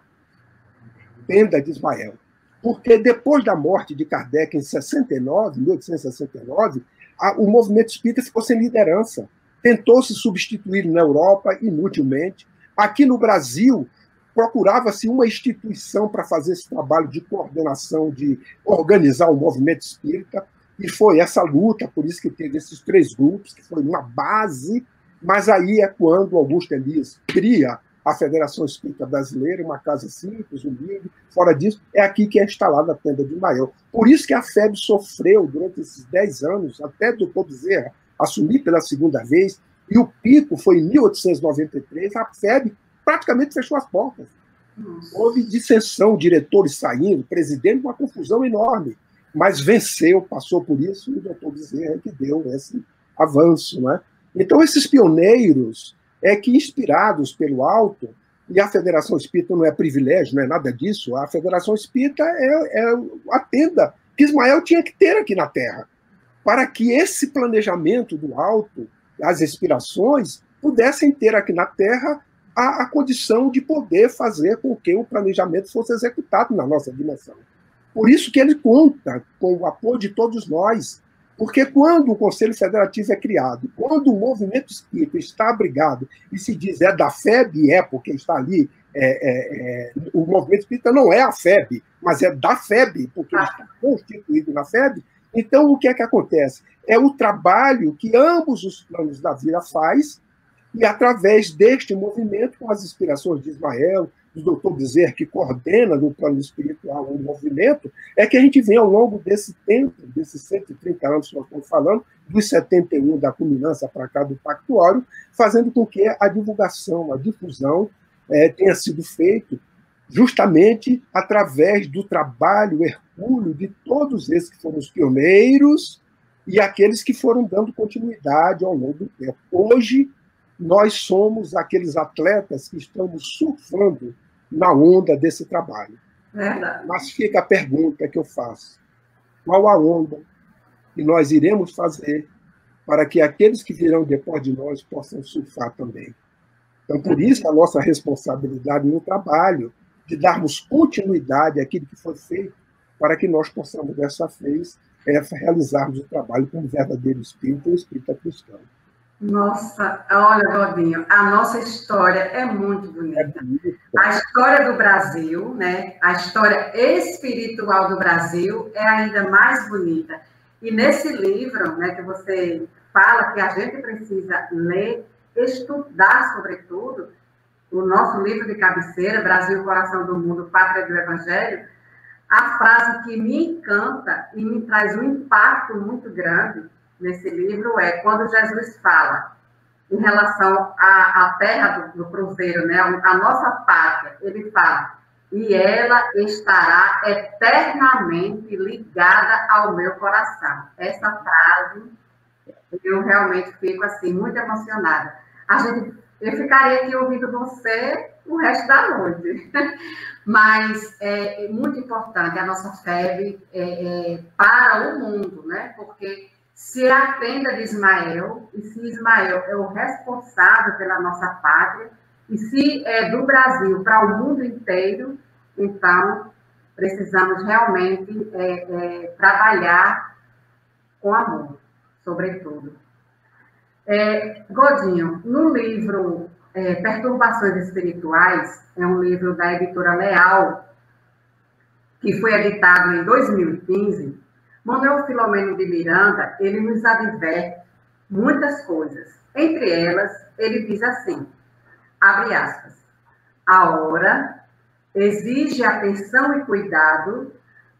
Speaker 10: tenda de Ismael. Porque depois da morte de Kardec em 69, 1869, a, o movimento espírita ficou sem liderança tentou se substituir na Europa inutilmente. Aqui no Brasil, procurava-se uma instituição para fazer esse trabalho de coordenação, de organizar o movimento espírita, e foi essa luta, por isso que teve esses três grupos, que foi uma base, mas aí é quando Augusto Elias cria a Federação Espírita Brasileira, uma casa simples, humilde, fora disso, é aqui que é instalada a tenda de Maior. Por isso que a FEB sofreu, durante esses dez anos, até do Dr. Bezerra, assumir pela segunda vez, e o pico foi em 1893, a FEB praticamente fechou as portas. Houve dissensão, diretores saindo, presidente, uma confusão enorme. Mas venceu, passou por isso, e o doutor Bezerra que deu esse avanço. Né? Então, esses pioneiros é que, inspirados pelo alto, e a Federação Espírita não é privilégio, não é nada disso, a Federação Espírita é, é a tenda que Ismael tinha que ter aqui na Terra para que esse planejamento do alto, as inspirações, pudessem ter aqui na Terra a, a, condição de poder fazer com que o planejamento fosse executado na nossa dimensão. Por isso que ele conta com o apoio de todos nós, porque quando o Conselho Federativo é criado, quando o movimento espírita está abrigado e se diz é da FEB, é porque está ali, é, é, é, o movimento espírita não é a FEB, mas é da FEB, porque está constituído na FEB, então, o que é que acontece? É o trabalho que ambos os planos da vida faz, e através deste movimento, com as inspirações de Ismael, do doutor Bezerra, que coordena no plano espiritual o movimento, é que a gente vem ao longo desse tempo, desses 130 anos que nós estamos falando, dos 71 da culminância para cá do Pactuário, fazendo com que a divulgação, a difusão é, tenha sido feito justamente através do trabalho hercúleo de todos esses que foram os pioneiros e aqueles que foram dando continuidade ao longo do tempo. Hoje, nós somos aqueles atletas que estamos surfando na onda desse trabalho. Verdade. Mas fica a pergunta que eu faço: qual a onda que nós iremos fazer para que aqueles que virão depois de nós possam surfar também? Então, por isso, a nossa responsabilidade no trabalho de darmos continuidade àquilo que foi feito, para que nós possamos, dessa vez, é, realizarmos o trabalho como verdadeiro espírito ou espírita cristão.
Speaker 9: Nossa, olha, Godinho, a nossa história é muito bonita. É bonita. A história do Brasil, né? A história espiritual do Brasil é ainda mais bonita. E nesse livro, né, que você fala que a gente precisa ler, estudar sobretudo, o nosso livro de cabeceira, Brasil, Coração do Mundo, Pátria do Evangelho, a frase que me encanta e me traz um impacto muito grande nesse livro é quando Jesus fala em relação à, à terra do, do cruzeiro, né, a nossa pátria, ele fala, e ela estará eternamente ligada ao meu coração. Essa frase, eu realmente fico assim, muito emocionada. A gente, eu ficaria aqui ouvindo você o resto da noite. Mas é, é muito importante a nossa fé é, é, para o mundo, né? Porque se é a tenda de Ismael, e se Ismael é o responsável pela nossa pátria, e se é do Brasil para o mundo inteiro, então precisamos realmente é, é, trabalhar com amor, sobretudo. É, Godinho, no livro é, Perturbações Espirituais, é um livro da editora Leal, que foi editado em 2015, Manuel Filomeno de Miranda, ele nos adverte muitas coisas. Entre elas, ele diz assim, abre aspas, a hora exige atenção e cuidado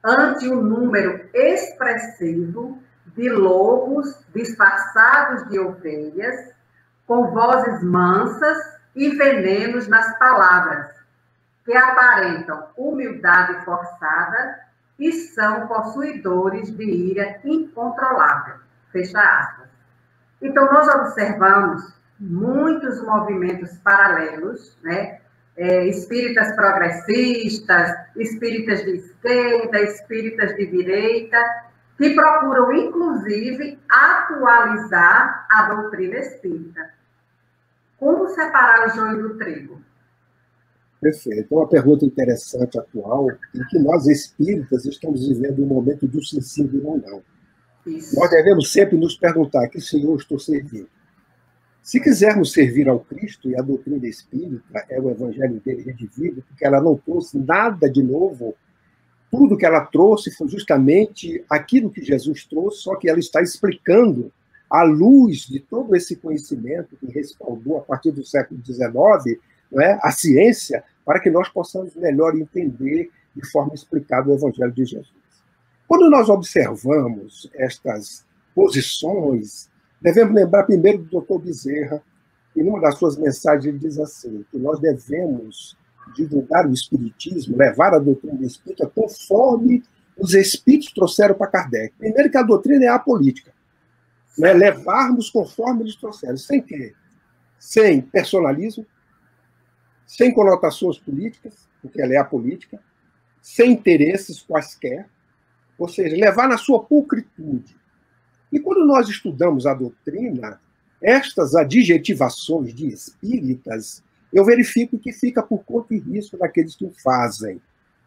Speaker 9: ante o um número expressivo de lobos disfarçados de ovelhas, com vozes mansas e venenos nas palavras, que aparentam humildade forçada e são possuidores de ira incontrolável. Fecha aspas. Então, nós observamos muitos movimentos paralelos, né? É, espíritas progressistas, espíritas de esquerda, espíritas de direita, que procuram, inclusive, atualizar a doutrina espírita. Como separar o joio do trigo?
Speaker 10: Perfeito. É uma pergunta interessante, atual, em que nós espíritas estamos vivendo um momento de um sim, sim ou não. Isso. Nós devemos sempre nos perguntar que Senhor estou servindo. Se quisermos servir ao Cristo, e a doutrina espírita é o evangelho dele redivido, porque ela não trouxe nada de novo tudo que ela trouxe foi justamente aquilo que Jesus trouxe, só que ela está explicando à luz de todo esse conhecimento que respaldou a partir do século XIX, não é? a ciência, para que nós possamos melhor entender de forma explicada o Evangelho de Jesus. Quando nós observamos estas posições, devemos lembrar primeiro do Dr. Bezerra, que numa das suas mensagens ele diz assim, que nós devemos divulgar o Espiritismo, levar a doutrina espírita conforme os espíritos trouxeram para Kardec. Primeiro que a doutrina é a política. Né? Levarmos conforme eles trouxeram. Sem quê? Sem personalismo, sem conotações políticas, porque ela é a política, sem interesses quaisquer, ou seja, levar na sua pulcritude. E quando nós estudamos a doutrina, estas adjetivações de espíritas eu verifico que fica por conta e risco daqueles que o fazem.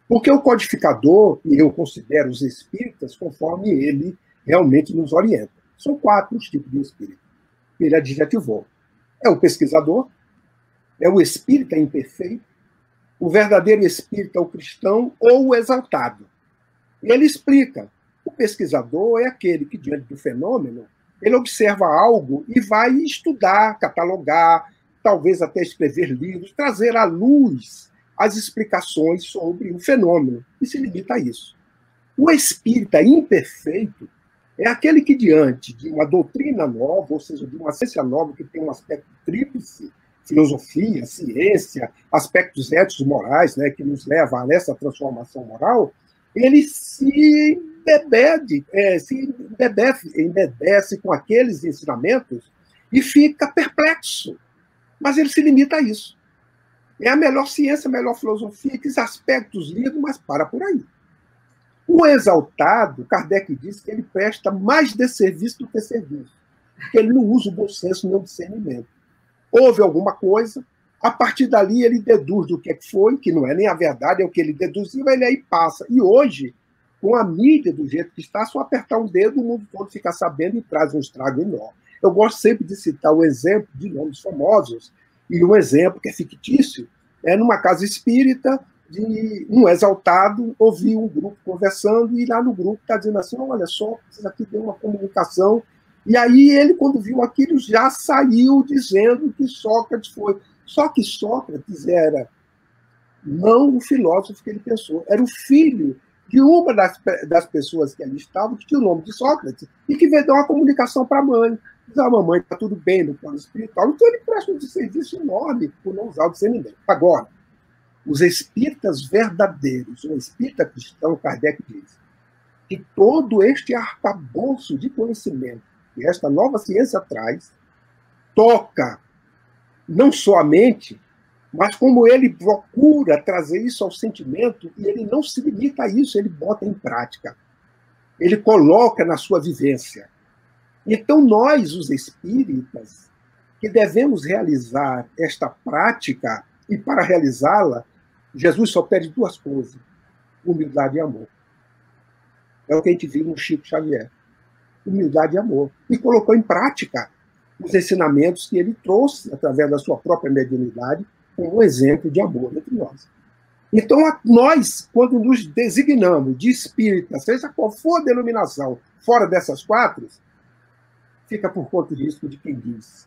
Speaker 10: Porque o codificador, e eu considero os espíritas conforme ele realmente nos orienta. São quatro os tipos de espírito. Ele adjetivou. É o pesquisador, é o espírita imperfeito, o verdadeiro espírita, o cristão ou o exaltado. E ele explica: o pesquisador é aquele que, diante do fenômeno, ele observa algo e vai estudar, catalogar, talvez até escrever livros, trazer à luz as explicações sobre o fenômeno, e se limita a isso. O espírita imperfeito é aquele que, diante de uma doutrina nova, ou seja, de uma ciência nova que tem um aspecto tríplice, filosofia, ciência, aspectos éticos morais, né, que nos leva a essa transformação moral, ele se embebede, é, se embebece, embebece com aqueles ensinamentos e fica perplexo. Mas ele se limita a isso. É a melhor ciência, a melhor filosofia, que aspectos lindos, mas para por aí. O exaltado, Kardec disse que ele presta mais desserviço do que serviço, porque ele não usa o bom senso nem o discernimento. Houve alguma coisa, a partir dali ele deduz do que foi, que não é nem a verdade, é o que ele deduziu, ele aí passa. E hoje, com a mídia do jeito que está, só apertar um dedo, o mundo todo fica sabendo e traz um estrago enorme. Eu gosto sempre de citar o exemplo de nomes famosos, e um exemplo que é fictício, é numa casa espírita, de um exaltado ouvir um grupo conversando, e lá no grupo está dizendo assim: olha só, vocês aqui tem uma comunicação. E aí ele, quando viu aquilo, já saiu dizendo que Sócrates foi. Só que Sócrates era não o filósofo que ele pensou, era o filho de uma das, das pessoas que ali estavam, que tinha o nome de Sócrates, e que veio dar uma comunicação para a mãe. Diz, a ah, mamãe está tudo bem no plano espiritual. Então ele presta um serviço enorme por não usar o discernimento. Agora, os espíritas verdadeiros, o espírita cristão, Kardec diz, que todo este arcabouço de conhecimento que esta nova ciência traz, toca não só a mente, mas como ele procura trazer isso ao sentimento, e ele não se limita a isso, ele bota em prática. Ele coloca na sua vivência. Então, nós, os espíritas, que devemos realizar esta prática, e para realizá-la, Jesus só pede duas coisas: humildade e amor. É o que a gente viu no Chico Xavier. Humildade e amor. E colocou em prática os ensinamentos que ele trouxe através da sua própria mediunidade como um exemplo de amor entre nós. Então, nós, quando nos designamos de espírita, seja qual for a denominação, fora dessas quatro, fica por conta disso de quem diz.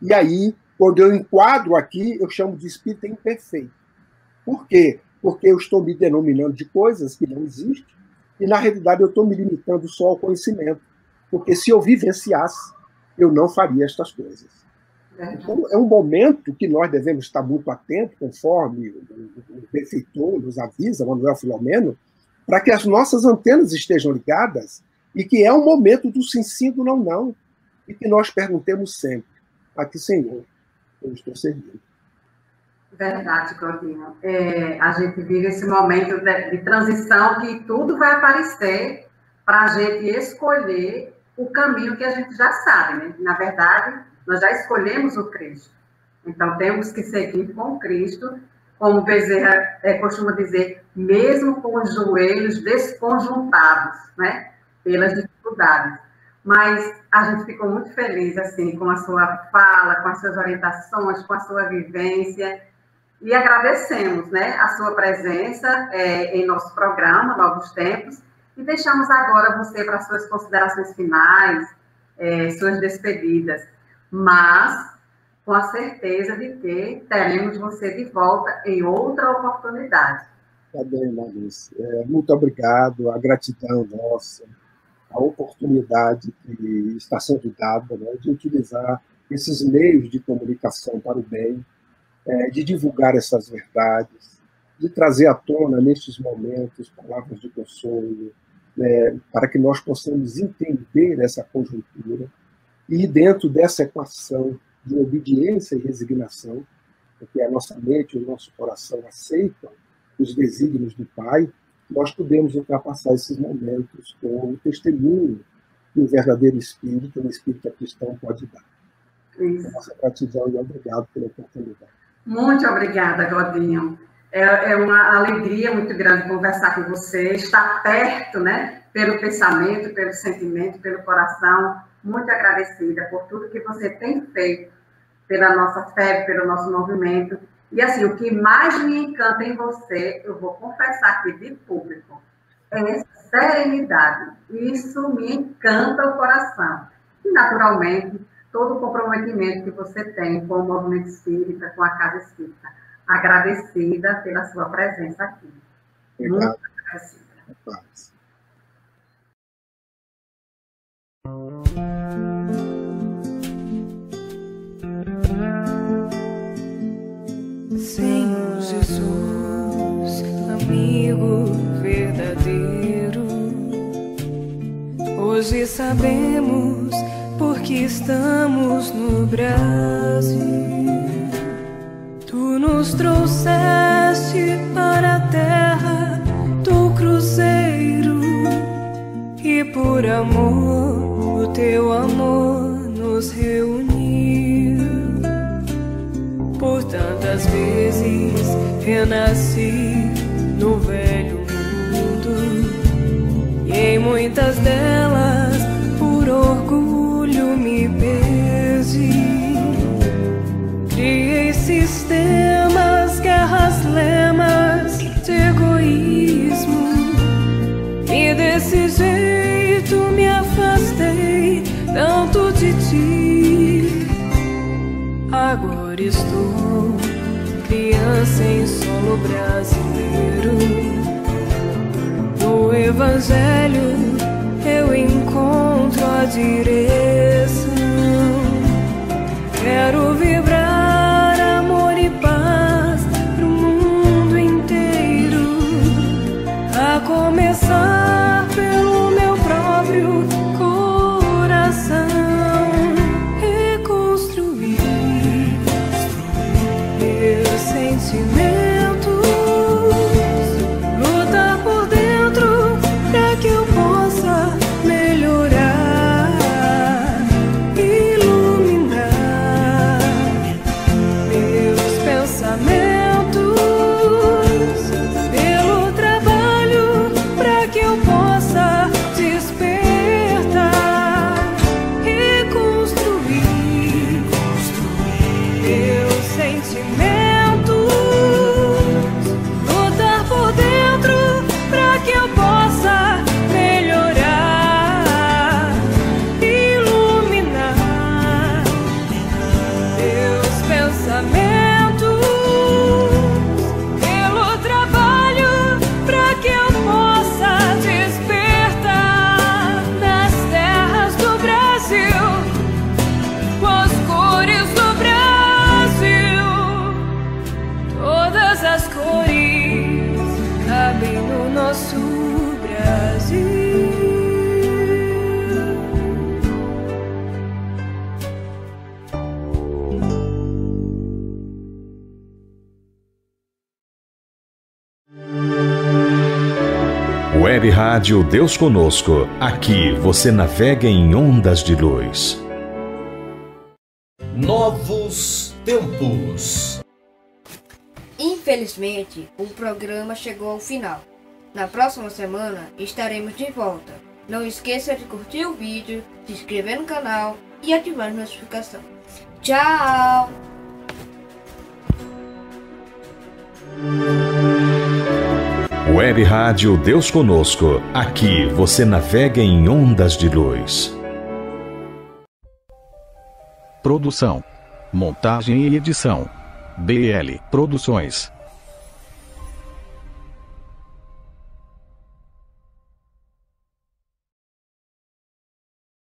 Speaker 10: E aí, quando eu enquadro aqui, eu chamo de espírita imperfeito. Por quê? Porque eu estou me denominando de coisas que não existem, e na realidade eu estou me limitando só ao conhecimento. Porque se eu vivenciasse, eu não faria estas coisas. Então, é um momento que nós devemos estar muito atentos, conforme o benfeitor nos avisa, Manuel Filomeno, para que as nossas antenas estejam ligadas e que é um momento do sim, sim, do não, não. E que nós perguntemos sempre: a que Senhor eu estou servindo?
Speaker 9: Verdade, Claudinho. É, a gente vive esse momento de, de transição que tudo vai aparecer para a gente escolher o caminho que a gente já sabe, né? Na verdade, nós já escolhemos o Cristo. Então, temos que seguir com Cristo, como Bezerra é, costuma dizer, mesmo com os joelhos desconjuntados, né? Pelas dificuldades. Mas a gente ficou muito feliz, assim, com a sua fala, com as suas orientações, com a sua vivência e agradecemos né, a sua presença é, em nosso programa, Novos Tempos, e deixamos agora você para suas considerações finais, é, suas despedidas, mas com a certeza de que teremos você de volta em outra oportunidade.
Speaker 10: Tá bem, Marisa. É, muito obrigado, a gratidão nossa, a oportunidade que está sendo dada né, de utilizar esses meios de comunicação para o bem é, de divulgar essas verdades, de trazer à tona, nestes momentos, palavras de consolo, né, para que nós possamos entender essa conjuntura e, dentro dessa equação de obediência e resignação, porque a nossa mente e o nosso coração aceitam os desígnios do Pai, nós podemos ultrapassar esses momentos com o testemunho que o verdadeiro Espírito, o Espírito cristão, pode dar. Isso. Nossa gratidão e obrigado pela oportunidade.
Speaker 9: Muito obrigada, Godinho. É, é, uma alegria muito grande conversar com você, estar perto, né? Pelo pensamento, pelo sentimento, pelo coração. Muito agradecida por tudo que você tem feito pela nossa fé, pelo nosso movimento. E assim, o que mais me encanta em você, eu vou confessar aqui de público, é serenidade. Isso me encanta o coração. E, naturalmente, todo o comprometimento que você tem com o movimento espírita, com a casa espírita. Agradecida pela sua presença aqui. Obrigado. Muito agradecida.
Speaker 11: Senhor Jesus, amigo verdadeiro, hoje sabemos porque estamos no Brasil. Nos trouxeste para a terra do cruzeiro e por amor o teu amor nos reuniu. Por tantas vezes renasci brasileiro. No Evangelho eu encontro a direção.
Speaker 3: Rádio Deus Conosco. Aqui você navega em ondas de luz.
Speaker 5: Novos tempos.
Speaker 6: Infelizmente, o programa chegou ao final. Na próxima semana estaremos de volta. Não esqueça de curtir o vídeo, se inscrever no canal e ativar a notificação. Tchau!
Speaker 3: Web Rádio Deus Conosco. Aqui você navega em ondas de luz.
Speaker 12: Produção, montagem e edição. BL Produções.